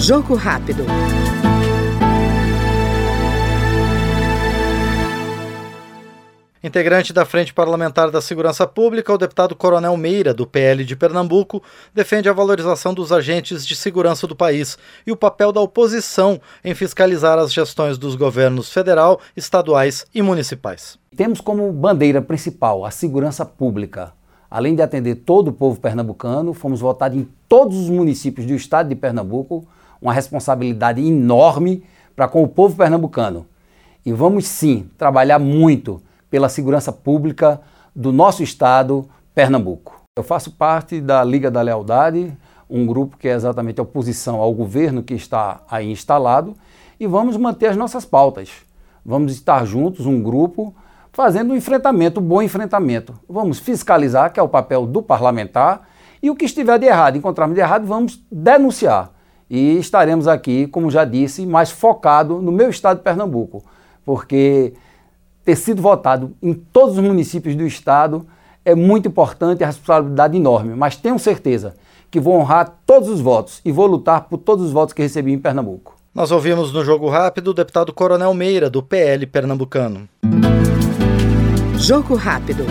Jogo rápido. Integrante da Frente Parlamentar da Segurança Pública, o deputado Coronel Meira, do PL de Pernambuco, defende a valorização dos agentes de segurança do país e o papel da oposição em fiscalizar as gestões dos governos federal, estaduais e municipais. Temos como bandeira principal a segurança pública. Além de atender todo o povo pernambucano, fomos votados em todos os municípios do estado de Pernambuco, uma responsabilidade enorme para com o povo pernambucano. E vamos sim trabalhar muito pela segurança pública do nosso estado, Pernambuco. Eu faço parte da Liga da Lealdade, um grupo que é exatamente a oposição ao governo que está aí instalado, e vamos manter as nossas pautas. Vamos estar juntos, um grupo, fazendo um enfrentamento, um bom enfrentamento. Vamos fiscalizar, que é o papel do parlamentar, e o que estiver de errado, encontrarmos de errado, vamos denunciar. E estaremos aqui, como já disse, mais focado no meu estado de Pernambuco, porque ter sido votado em todos os municípios do estado é muito importante, é a responsabilidade enorme, mas tenho certeza que vou honrar todos os votos e vou lutar por todos os votos que recebi em Pernambuco. Nós ouvimos no Jogo Rápido o deputado Coronel Meira, do PL pernambucano. Jogo Rápido.